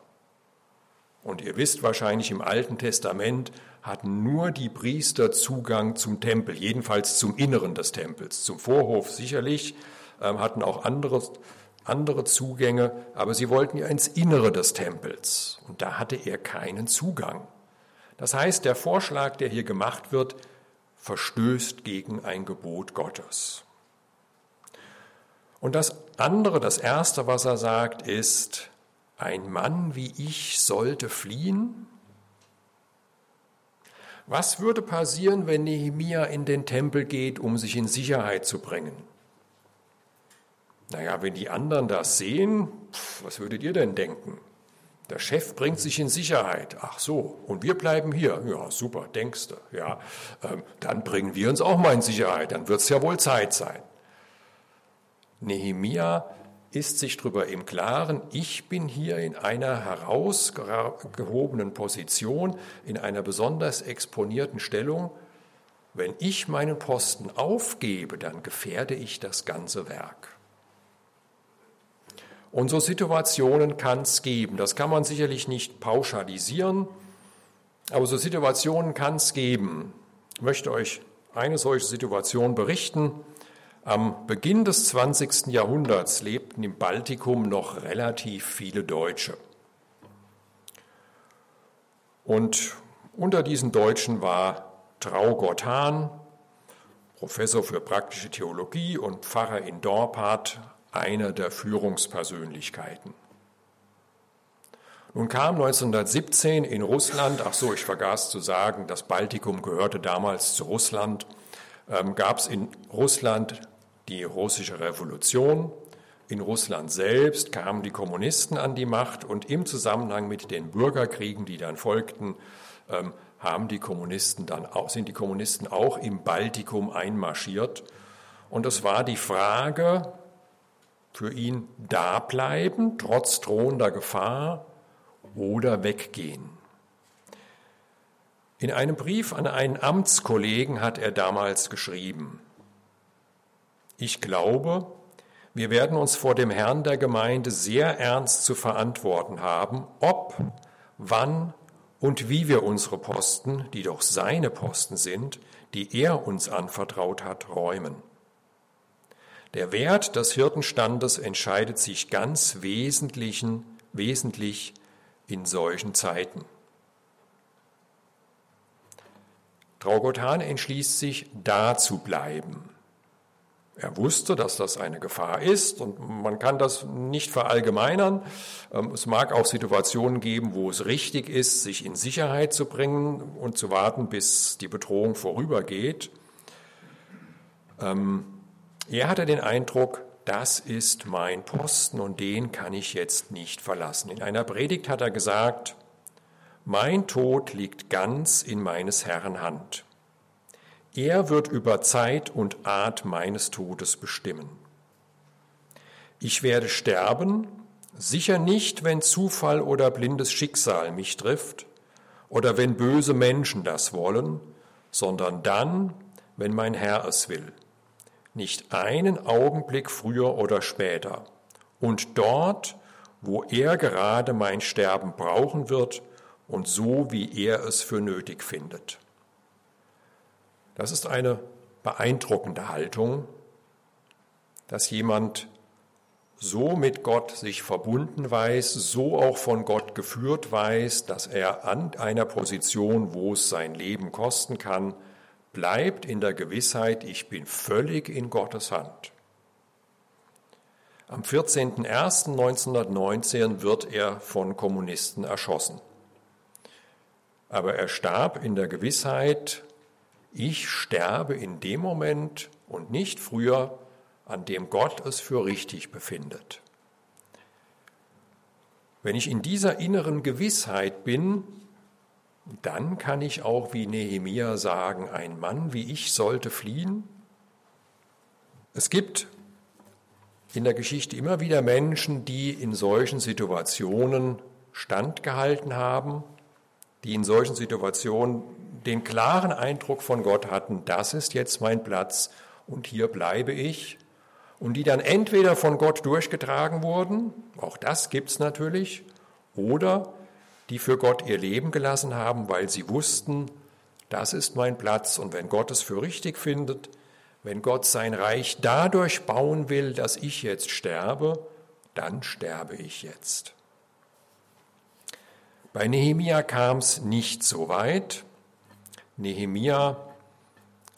Und ihr wisst wahrscheinlich, im Alten Testament hatten nur die Priester Zugang zum Tempel, jedenfalls zum Inneren des Tempels. Zum Vorhof sicherlich, ähm, hatten auch andere, andere Zugänge, aber sie wollten ja ins Innere des Tempels. Und da hatte er keinen Zugang. Das heißt, der Vorschlag, der hier gemacht wird, verstößt gegen ein Gebot Gottes. Und das andere, das erste, was er sagt, ist, ein Mann wie ich sollte fliehen? Was würde passieren, wenn Nehemia in den Tempel geht, um sich in Sicherheit zu bringen? Naja, wenn die anderen das sehen, was würdet ihr denn denken? Der Chef bringt sich in Sicherheit. Ach so, und wir bleiben hier. Ja, super, denkst du. Ja, ähm, dann bringen wir uns auch mal in Sicherheit. Dann wird es ja wohl Zeit sein. Nehemia ist sich darüber im Klaren, ich bin hier in einer herausgehobenen Position, in einer besonders exponierten Stellung. Wenn ich meinen Posten aufgebe, dann gefährde ich das ganze Werk. Und so Situationen kann es geben. Das kann man sicherlich nicht pauschalisieren, aber so Situationen kann es geben. Ich möchte euch eine solche Situation berichten. Am Beginn des 20. Jahrhunderts lebten im Baltikum noch relativ viele Deutsche. Und unter diesen Deutschen war Traugott Hahn, Professor für praktische Theologie und Pfarrer in Dorpat, einer der Führungspersönlichkeiten. Nun kam 1917 in Russland, ach so, ich vergaß zu sagen, das Baltikum gehörte damals zu Russland, ähm, gab es in Russland die russische Revolution. In Russland selbst kamen die Kommunisten an die Macht und im Zusammenhang mit den Bürgerkriegen, die dann folgten, ähm, haben die Kommunisten dann auch, sind die Kommunisten auch im Baltikum einmarschiert. Und es war die Frage, für ihn da bleiben, trotz drohender Gefahr, oder weggehen. In einem Brief an einen Amtskollegen hat er damals geschrieben, ich glaube, wir werden uns vor dem Herrn der Gemeinde sehr ernst zu verantworten haben, ob, wann und wie wir unsere Posten, die doch seine Posten sind, die er uns anvertraut hat, räumen. Der Wert des Hirtenstandes entscheidet sich ganz wesentlichen, wesentlich in solchen Zeiten. Traugottan entschließt sich, da zu bleiben. Er wusste, dass das eine Gefahr ist und man kann das nicht verallgemeinern. Ähm, es mag auch Situationen geben, wo es richtig ist, sich in Sicherheit zu bringen und zu warten, bis die Bedrohung vorübergeht. Ähm, er hatte den Eindruck, das ist mein Posten und den kann ich jetzt nicht verlassen. In einer Predigt hat er gesagt, mein Tod liegt ganz in meines Herrn Hand. Er wird über Zeit und Art meines Todes bestimmen. Ich werde sterben, sicher nicht, wenn Zufall oder blindes Schicksal mich trifft oder wenn böse Menschen das wollen, sondern dann, wenn mein Herr es will nicht einen Augenblick früher oder später. Und dort, wo er gerade mein Sterben brauchen wird und so, wie er es für nötig findet. Das ist eine beeindruckende Haltung, dass jemand so mit Gott sich verbunden weiß, so auch von Gott geführt weiß, dass er an einer Position, wo es sein Leben kosten kann, bleibt in der Gewissheit, ich bin völlig in Gottes Hand. Am 14.01.1919 wird er von Kommunisten erschossen. Aber er starb in der Gewissheit, ich sterbe in dem Moment und nicht früher, an dem Gott es für richtig befindet. Wenn ich in dieser inneren Gewissheit bin, dann kann ich auch wie Nehemia sagen, ein Mann wie ich sollte fliehen. Es gibt in der Geschichte immer wieder Menschen, die in solchen Situationen standgehalten haben, die in solchen Situationen den klaren Eindruck von Gott hatten, das ist jetzt mein Platz und hier bleibe ich, und die dann entweder von Gott durchgetragen wurden, auch das gibt es natürlich, oder die für Gott ihr Leben gelassen haben, weil sie wussten, das ist mein Platz und wenn Gott es für richtig findet, wenn Gott sein Reich dadurch bauen will, dass ich jetzt sterbe, dann sterbe ich jetzt. Bei Nehemia kam es nicht so weit. Nehemia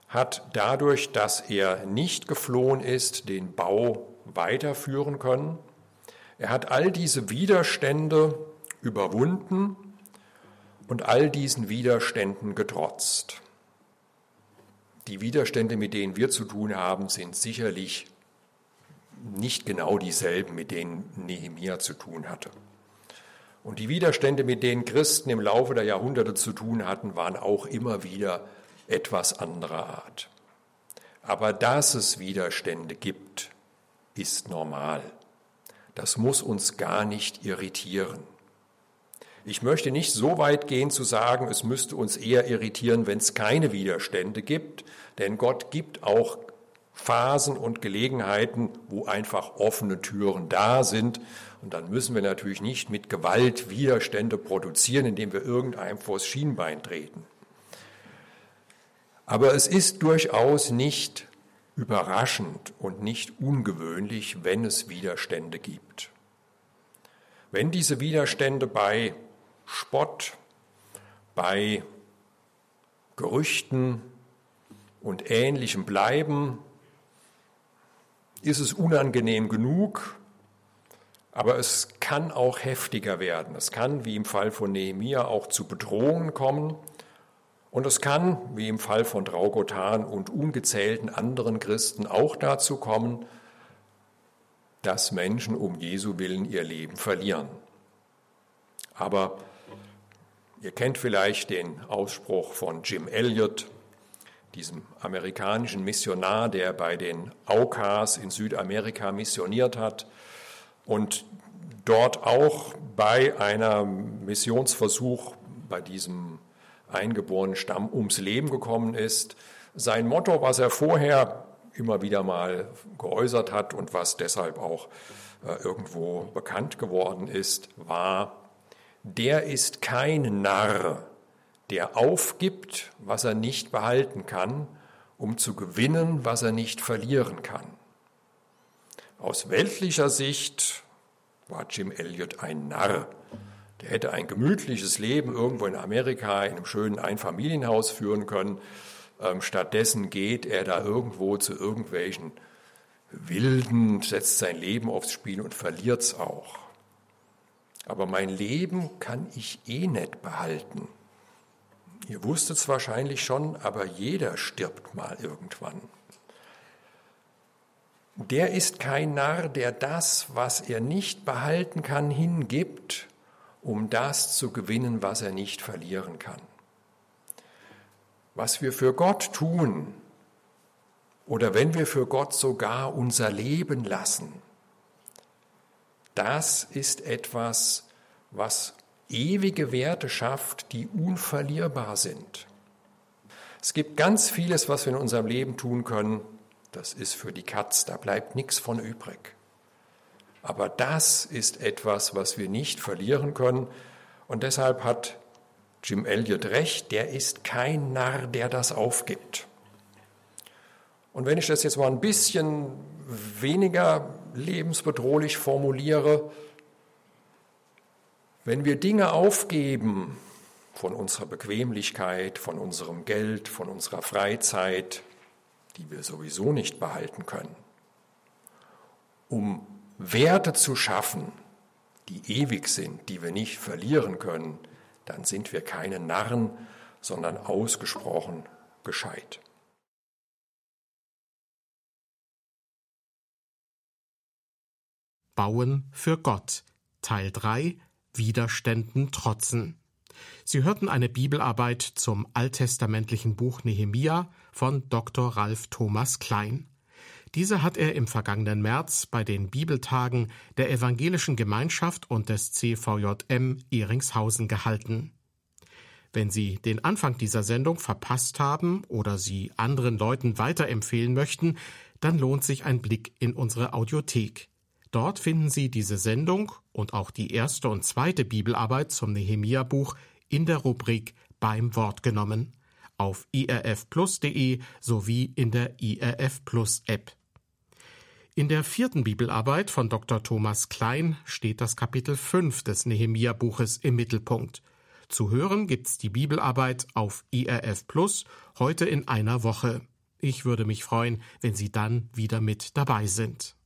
hat dadurch, dass er nicht geflohen ist, den Bau weiterführen können. Er hat all diese Widerstände überwunden und all diesen Widerständen getrotzt. Die Widerstände, mit denen wir zu tun haben, sind sicherlich nicht genau dieselben, mit denen Nehemia zu tun hatte. Und die Widerstände, mit denen Christen im Laufe der Jahrhunderte zu tun hatten, waren auch immer wieder etwas anderer Art. Aber dass es Widerstände gibt, ist normal. Das muss uns gar nicht irritieren. Ich möchte nicht so weit gehen zu sagen, es müsste uns eher irritieren, wenn es keine Widerstände gibt, denn Gott gibt auch Phasen und Gelegenheiten, wo einfach offene Türen da sind. Und dann müssen wir natürlich nicht mit Gewalt Widerstände produzieren, indem wir irgendeinem vors Schienbein treten. Aber es ist durchaus nicht überraschend und nicht ungewöhnlich, wenn es Widerstände gibt. Wenn diese Widerstände bei Spott, bei Gerüchten und Ähnlichem bleiben, ist es unangenehm genug, aber es kann auch heftiger werden. Es kann, wie im Fall von Nehemia, auch zu Bedrohungen kommen. Und es kann, wie im Fall von Draugotan und ungezählten anderen Christen, auch dazu kommen, dass Menschen um Jesu willen ihr Leben verlieren. Aber ihr kennt vielleicht den Ausspruch von Jim Elliot, diesem amerikanischen Missionar, der bei den Aukas in Südamerika missioniert hat und dort auch bei einem Missionsversuch bei diesem eingeborenen Stamm ums Leben gekommen ist. Sein Motto, was er vorher immer wieder mal geäußert hat und was deshalb auch äh, irgendwo bekannt geworden ist, war, der ist kein Narr, der aufgibt, was er nicht behalten kann, um zu gewinnen, was er nicht verlieren kann. Aus weltlicher Sicht war Jim Elliot ein Narr. Der hätte ein gemütliches Leben irgendwo in Amerika in einem schönen Einfamilienhaus führen können. Ähm, stattdessen geht er da irgendwo zu irgendwelchen Wilden, setzt sein Leben aufs Spiel und verliert es auch. Aber mein Leben kann ich eh nicht behalten. Ihr wusstet es wahrscheinlich schon, aber jeder stirbt mal irgendwann. Der ist kein Narr, der das, was er nicht behalten kann, hingibt, um das zu gewinnen, was er nicht verlieren kann. Was wir für Gott tun, oder wenn wir für Gott sogar unser Leben lassen, das ist etwas, was ewige Werte schafft, die unverlierbar sind. Es gibt ganz vieles, was wir in unserem Leben tun können, das ist für die Katz, da bleibt nichts von übrig. Aber das ist etwas, was wir nicht verlieren können. Und deshalb hat Jim Elliot recht, der ist kein Narr, der das aufgibt. Und wenn ich das jetzt mal ein bisschen weniger lebensbedrohlich formuliere, wenn wir Dinge aufgeben von unserer Bequemlichkeit, von unserem Geld, von unserer Freizeit, die wir sowieso nicht behalten können, um Werte zu schaffen, die ewig sind, die wir nicht verlieren können, dann sind wir keine Narren, sondern ausgesprochen gescheit. Bauen für Gott Teil 3 Widerständen trotzen. Sie hörten eine Bibelarbeit zum alttestamentlichen Buch Nehemia von Dr. Ralf Thomas Klein. Diese hat er im vergangenen März bei den Bibeltagen der Evangelischen Gemeinschaft und des CVJM Ehringshausen gehalten. Wenn Sie den Anfang dieser Sendung verpasst haben oder sie anderen Leuten weiterempfehlen möchten, dann lohnt sich ein Blick in unsere Audiothek. Dort finden Sie diese Sendung und auch die erste und zweite Bibelarbeit zum Nehemia-Buch in der Rubrik Beim Wort genommen auf irfplus.de sowie in der IRF Plus App. In der vierten Bibelarbeit von Dr. Thomas Klein steht das Kapitel 5 des Nehemia-Buches im Mittelpunkt. Zu hören gibt's die Bibelarbeit auf IRF Plus heute in einer Woche. Ich würde mich freuen, wenn Sie dann wieder mit dabei sind.